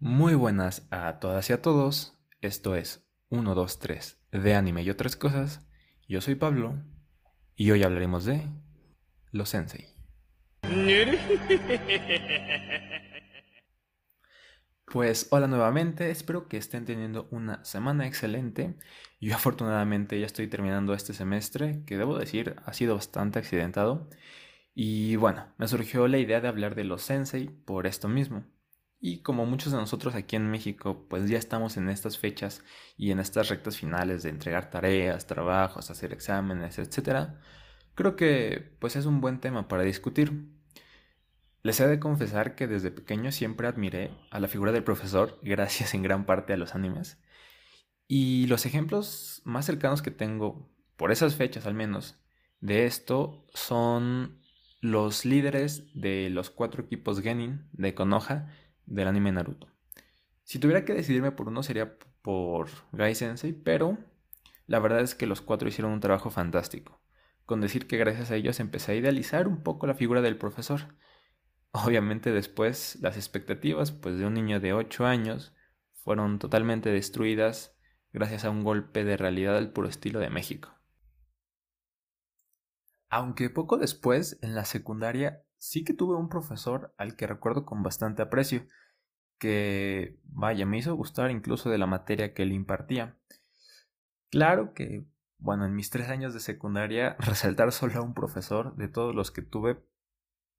Muy buenas a todas y a todos. Esto es 1, 2, 3 de anime y otras cosas. Yo soy Pablo y hoy hablaremos de los sensei. Pues hola nuevamente, espero que estén teniendo una semana excelente. Yo afortunadamente ya estoy terminando este semestre, que debo decir ha sido bastante accidentado. Y bueno, me surgió la idea de hablar de los sensei por esto mismo. Y como muchos de nosotros aquí en México, pues ya estamos en estas fechas y en estas rectas finales de entregar tareas, trabajos, hacer exámenes, etc. Creo que pues es un buen tema para discutir. Les he de confesar que desde pequeño siempre admiré a la figura del profesor gracias en gran parte a los animes. Y los ejemplos más cercanos que tengo, por esas fechas al menos, de esto son los líderes de los cuatro equipos Genin de Konoha del anime Naruto. Si tuviera que decidirme por uno sería por Gai Sensei, pero la verdad es que los cuatro hicieron un trabajo fantástico, con decir que gracias a ellos empecé a idealizar un poco la figura del profesor. Obviamente después las expectativas pues de un niño de 8 años fueron totalmente destruidas gracias a un golpe de realidad al puro estilo de México. Aunque poco después, en la secundaria, sí que tuve un profesor al que recuerdo con bastante aprecio, que, vaya, me hizo gustar incluso de la materia que él impartía. Claro que, bueno, en mis tres años de secundaria, resaltar solo a un profesor de todos los que tuve,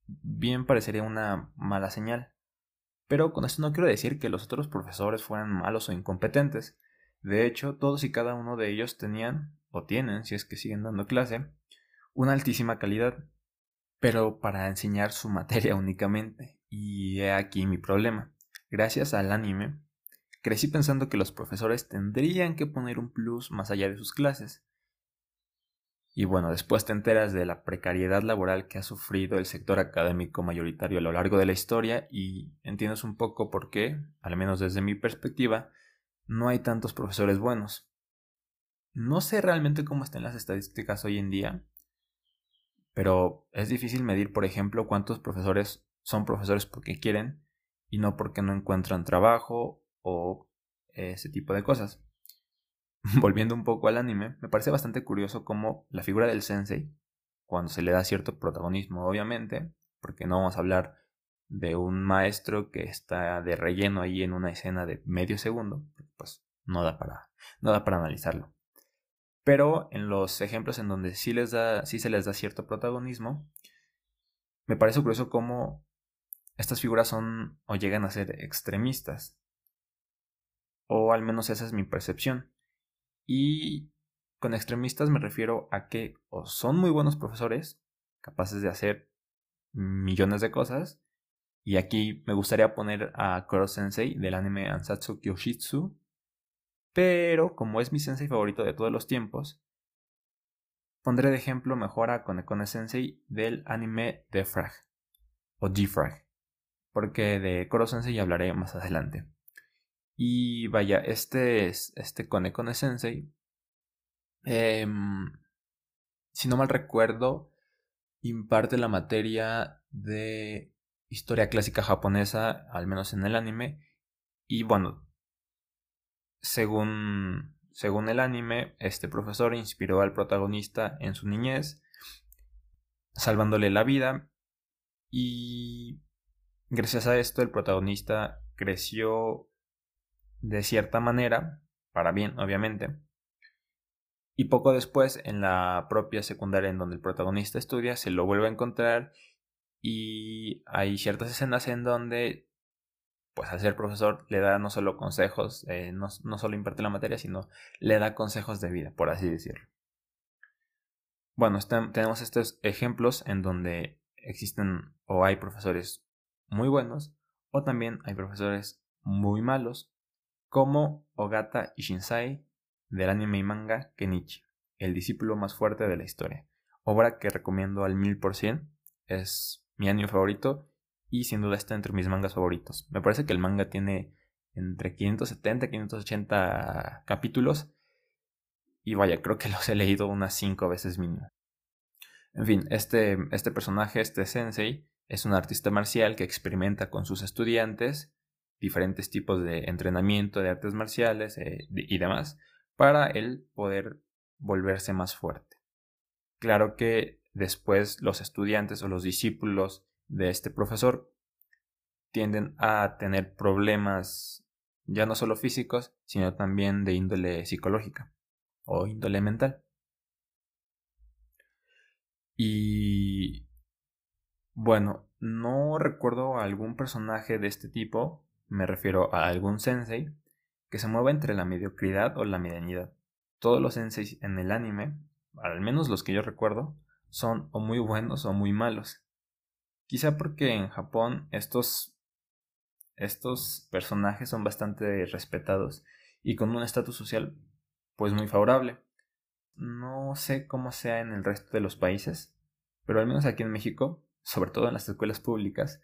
bien parecería una mala señal. Pero con esto no quiero decir que los otros profesores fueran malos o incompetentes. De hecho, todos y cada uno de ellos tenían, o tienen, si es que siguen dando clase, una altísima calidad pero para enseñar su materia únicamente. Y he aquí mi problema. Gracias al anime, crecí pensando que los profesores tendrían que poner un plus más allá de sus clases. Y bueno, después te enteras de la precariedad laboral que ha sufrido el sector académico mayoritario a lo largo de la historia y entiendes un poco por qué, al menos desde mi perspectiva, no hay tantos profesores buenos. No sé realmente cómo están las estadísticas hoy en día, pero es difícil medir, por ejemplo, cuántos profesores son profesores porque quieren y no porque no encuentran trabajo o ese tipo de cosas. Volviendo un poco al anime, me parece bastante curioso cómo la figura del sensei, cuando se le da cierto protagonismo, obviamente, porque no vamos a hablar de un maestro que está de relleno ahí en una escena de medio segundo, pues no da para, no da para analizarlo. Pero en los ejemplos en donde sí, les da, sí se les da cierto protagonismo, me parece curioso cómo estas figuras son o llegan a ser extremistas. O al menos esa es mi percepción. Y con extremistas me refiero a que o son muy buenos profesores, capaces de hacer millones de cosas, y aquí me gustaría poner a Koro Sensei del anime Ansatsu Kyoshitsu pero como es mi sensei favorito de todos los tiempos, pondré de ejemplo mejor a Konekone Sensei del anime de Frag o D-Frag, porque de Koro Sensei hablaré más adelante. Y vaya, este es este Konekone Sensei. Em, si no mal recuerdo, imparte la materia de historia clásica japonesa, al menos en el anime. Y bueno, según, según el anime, este profesor inspiró al protagonista en su niñez, salvándole la vida y gracias a esto el protagonista creció de cierta manera, para bien obviamente, y poco después en la propia secundaria en donde el protagonista estudia se lo vuelve a encontrar y hay ciertas escenas en donde pues al ser profesor le da no solo consejos, eh, no, solo imparte la materia, sino le da consejos de vida, por así decirlo. Bueno, tenemos estos ejemplos en donde existen o hay profesores muy buenos o también hay profesores muy malos, como Ogata Ishinsai del anime y manga Kenichi, el discípulo más fuerte de la historia. Obra que recomiendo al mil por cien, es mi anime favorito y sin duda está entre mis mangas favoritos. Me parece que el manga tiene entre 570 y 580 capítulos y vaya, creo que los he leído unas 5 veces mínimo. En fin, este, este personaje, este sensei, es un artista marcial que experimenta con sus estudiantes diferentes tipos de entrenamiento de artes marciales eh, y demás para él poder volverse más fuerte. Claro que después los estudiantes o los discípulos de este profesor tienden a tener problemas ya no solo físicos, sino también de índole psicológica o índole mental. Y bueno, no recuerdo algún personaje de este tipo, me refiero a algún sensei, que se mueva entre la mediocridad o la medianidad. Todos los senseis en el anime, al menos los que yo recuerdo, son o muy buenos o muy malos. Quizá porque en Japón estos estos personajes son bastante respetados y con un estatus social pues muy favorable. No sé cómo sea en el resto de los países, pero al menos aquí en México, sobre todo en las escuelas públicas,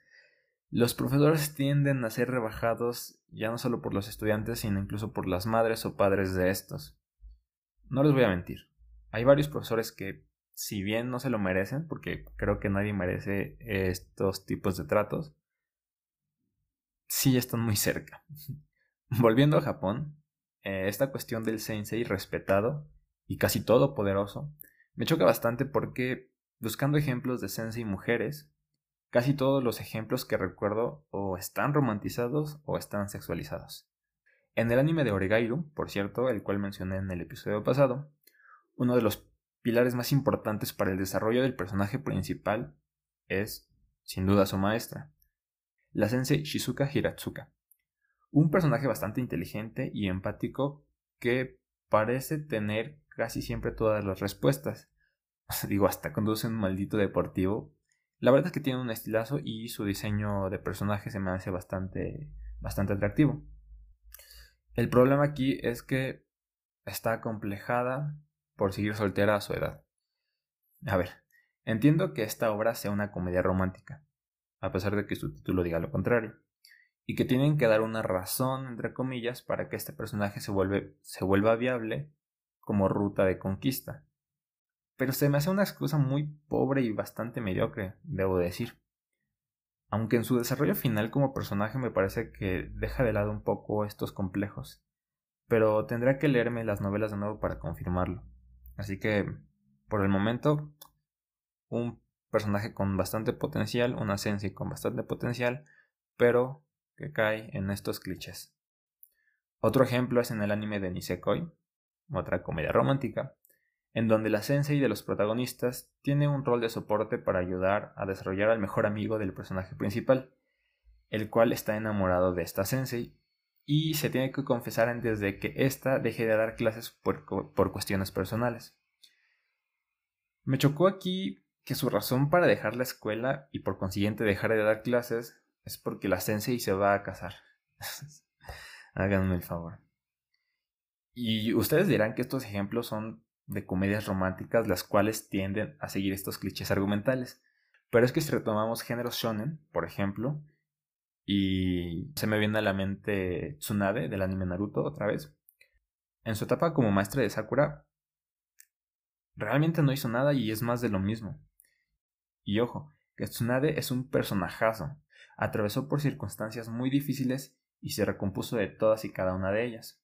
los profesores tienden a ser rebajados ya no solo por los estudiantes, sino incluso por las madres o padres de estos. No les voy a mentir, hay varios profesores que, si bien no se lo merecen, porque creo que nadie merece estos tipos de tratos, sí están muy cerca. Volviendo a Japón, eh, esta cuestión del sensei respetado y casi todopoderoso me choca bastante porque, buscando ejemplos de sensei mujeres, casi todos los ejemplos que recuerdo o están romantizados o están sexualizados. En el anime de Oregairu, por cierto, el cual mencioné en el episodio pasado, uno de los pilares más importantes para el desarrollo del personaje principal es, sin duda, su maestra, la sensei Shizuka Hiratsuka. Un personaje bastante inteligente y empático que parece tener casi siempre todas las respuestas. Digo, hasta conduce un maldito deportivo. La verdad es que tiene un estilazo y su diseño de personaje se me hace bastante, bastante atractivo. El problema aquí es que está acomplejada por seguir soltera a su edad. A ver, entiendo que esta obra sea una comedia romántica, a pesar de que su título diga lo contrario, y que tienen que dar una razón, entre comillas, para que este personaje se, se vuelva viable como ruta de conquista. Pero se me hace una excusa muy pobre y bastante mediocre, debo decir. Aunque en su desarrollo final como personaje me parece que deja de lado un poco estos complejos. Pero tendré que leerme las novelas de nuevo para confirmarlo. Así que, por el momento, un personaje con bastante potencial, una Sensei con bastante potencial, pero que cae en estos clichés. Otro ejemplo es en el anime de Nisekoi, otra comedia romántica, en donde la sensei de los protagonistas tiene un rol de soporte para ayudar a desarrollar al mejor amigo del personaje principal, el cual está enamorado de esta sensei y se tiene que confesar antes de que ésta deje de dar clases por, por cuestiones personales. Me chocó aquí que su razón para dejar la escuela y por consiguiente dejar de dar clases es porque la sensei se va a casar. Háganme el favor. Y ustedes dirán que estos ejemplos son de comedias románticas las cuales tienden a seguir estos clichés argumentales. Pero es que si retomamos géneros shonen, por ejemplo, y se me viene a la mente Tsunade del anime Naruto otra vez. En su etapa como maestra de Sakura, realmente no hizo nada y es más de lo mismo. Y ojo, que Tsunade es un personajazo. Atravesó por circunstancias muy difíciles y se recompuso de todas y cada una de ellas.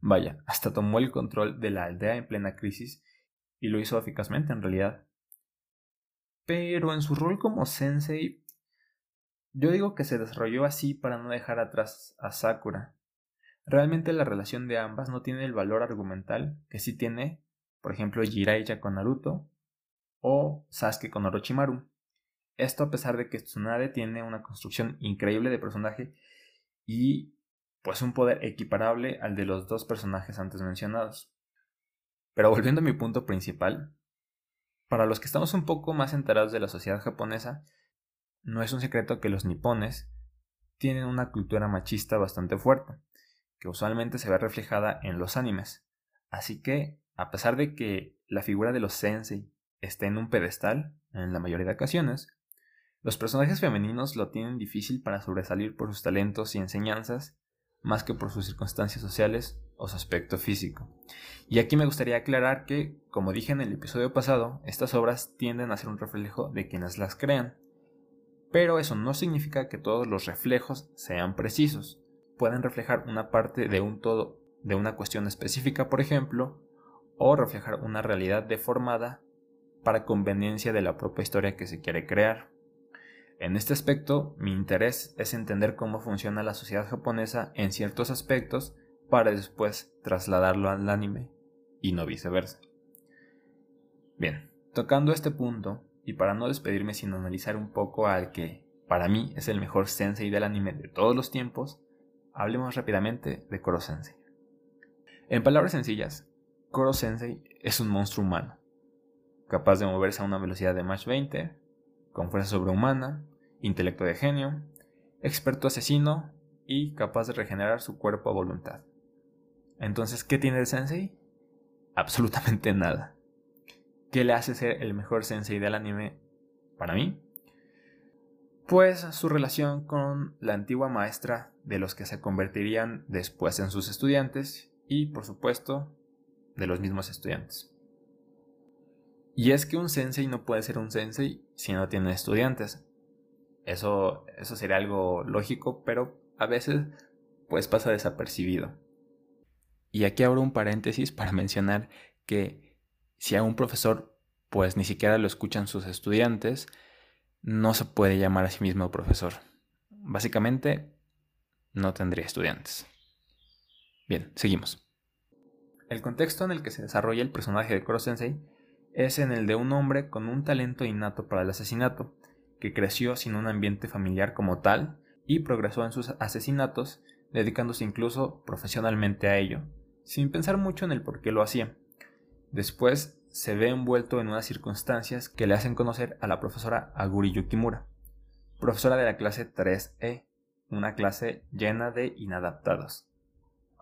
Vaya, hasta tomó el control de la aldea en plena crisis y lo hizo eficazmente en realidad. Pero en su rol como sensei, yo digo que se desarrolló así para no dejar atrás a Sakura. Realmente la relación de ambas no tiene el valor argumental que sí tiene, por ejemplo, Jiraiya con Naruto o Sasuke con Orochimaru. Esto a pesar de que Tsunade tiene una construcción increíble de personaje y pues un poder equiparable al de los dos personajes antes mencionados. Pero volviendo a mi punto principal, para los que estamos un poco más enterados de la sociedad japonesa, no es un secreto que los nipones tienen una cultura machista bastante fuerte, que usualmente se ve reflejada en los animes. Así que, a pesar de que la figura de los sensei esté en un pedestal, en la mayoría de ocasiones, los personajes femeninos lo tienen difícil para sobresalir por sus talentos y enseñanzas, más que por sus circunstancias sociales o su aspecto físico. Y aquí me gustaría aclarar que, como dije en el episodio pasado, estas obras tienden a ser un reflejo de quienes las crean. Pero eso no significa que todos los reflejos sean precisos. Pueden reflejar una parte de un todo, de una cuestión específica, por ejemplo, o reflejar una realidad deformada para conveniencia de la propia historia que se quiere crear. En este aspecto, mi interés es entender cómo funciona la sociedad japonesa en ciertos aspectos para después trasladarlo al anime y no viceversa. Bien, tocando este punto, y para no despedirme sin analizar un poco al que para mí es el mejor sensei del anime de todos los tiempos, hablemos rápidamente de Koro Sensei. En palabras sencillas, Koro Sensei es un monstruo humano, capaz de moverse a una velocidad de Mach 20, con fuerza sobrehumana, intelecto de genio, experto asesino y capaz de regenerar su cuerpo a voluntad. Entonces, ¿qué tiene el Sensei? Absolutamente nada. ¿Qué le hace ser el mejor Sensei del anime para mí? Pues su relación con la antigua maestra de los que se convertirían después en sus estudiantes y, por supuesto, de los mismos estudiantes. Y es que un sensei no puede ser un sensei si no tiene estudiantes. Eso, eso sería algo lógico, pero a veces pues pasa desapercibido. Y aquí abro un paréntesis para mencionar que si a un profesor pues ni siquiera lo escuchan sus estudiantes, no se puede llamar a sí mismo profesor. Básicamente, no tendría estudiantes. Bien, seguimos. El contexto en el que se desarrolla el personaje de Koro Sensei es en el de un hombre con un talento innato para el asesinato, que creció sin un ambiente familiar como tal y progresó en sus asesinatos, dedicándose incluso profesionalmente a ello, sin pensar mucho en el por qué lo hacía. Después se ve envuelto en unas circunstancias que le hacen conocer a la profesora Aguri Yukimura, profesora de la clase 3E, una clase llena de inadaptados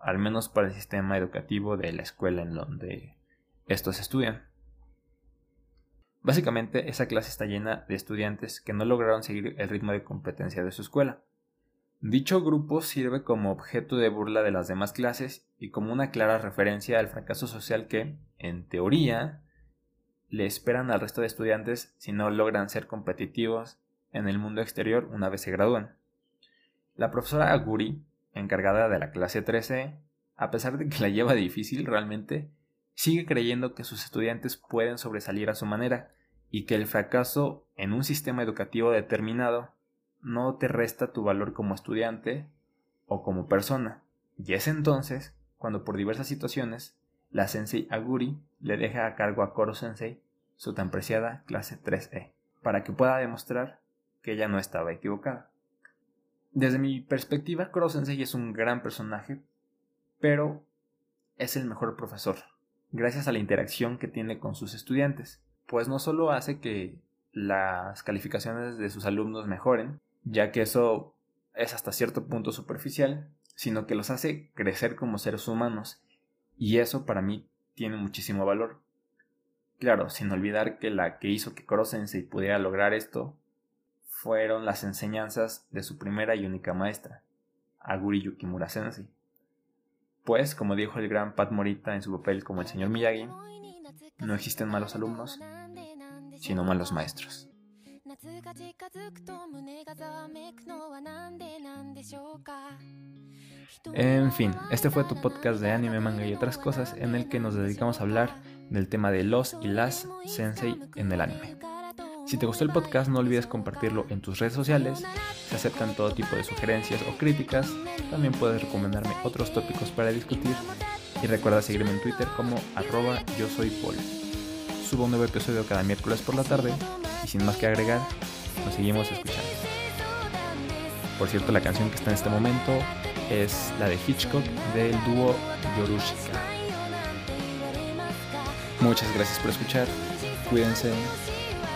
al menos para el sistema educativo de la escuela en donde estos estudian. Básicamente, esa clase está llena de estudiantes que no lograron seguir el ritmo de competencia de su escuela. Dicho grupo sirve como objeto de burla de las demás clases y como una clara referencia al fracaso social que, en teoría, le esperan al resto de estudiantes si no logran ser competitivos en el mundo exterior una vez se gradúan. La profesora Aguri encargada de la clase 13, a pesar de que la lleva difícil realmente, sigue creyendo que sus estudiantes pueden sobresalir a su manera y que el fracaso en un sistema educativo determinado no te resta tu valor como estudiante o como persona. Y es entonces cuando por diversas situaciones la sensei Aguri le deja a cargo a Koro Sensei su tan preciada clase 3E, para que pueda demostrar que ella no estaba equivocada. Desde mi perspectiva, Koro Sensei es un gran personaje, pero es el mejor profesor, gracias a la interacción que tiene con sus estudiantes, pues no solo hace que las calificaciones de sus alumnos mejoren, ya que eso es hasta cierto punto superficial, sino que los hace crecer como seres humanos, y eso para mí tiene muchísimo valor. Claro, sin olvidar que la que hizo que Koro Sensei pudiera lograr esto fueron las enseñanzas de su primera y única maestra, Aguri Yukimura Sensei. Pues, como dijo el gran Pat Morita en su papel como el señor Miyagi, no existen malos alumnos, sino malos maestros. En fin, este fue tu podcast de anime, manga y otras cosas en el que nos dedicamos a hablar del tema de los y las sensei en el anime. Si te gustó el podcast, no olvides compartirlo en tus redes sociales. Se aceptan todo tipo de sugerencias o críticas. También puedes recomendarme otros tópicos para discutir. Y recuerda seguirme en Twitter como arroba yo soy Paul. Subo un nuevo episodio cada miércoles por la tarde. Y sin más que agregar, nos seguimos escuchando. Por cierto, la canción que está en este momento es la de Hitchcock del dúo Yorushika. Muchas gracias por escuchar. Cuídense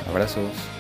Abrazos.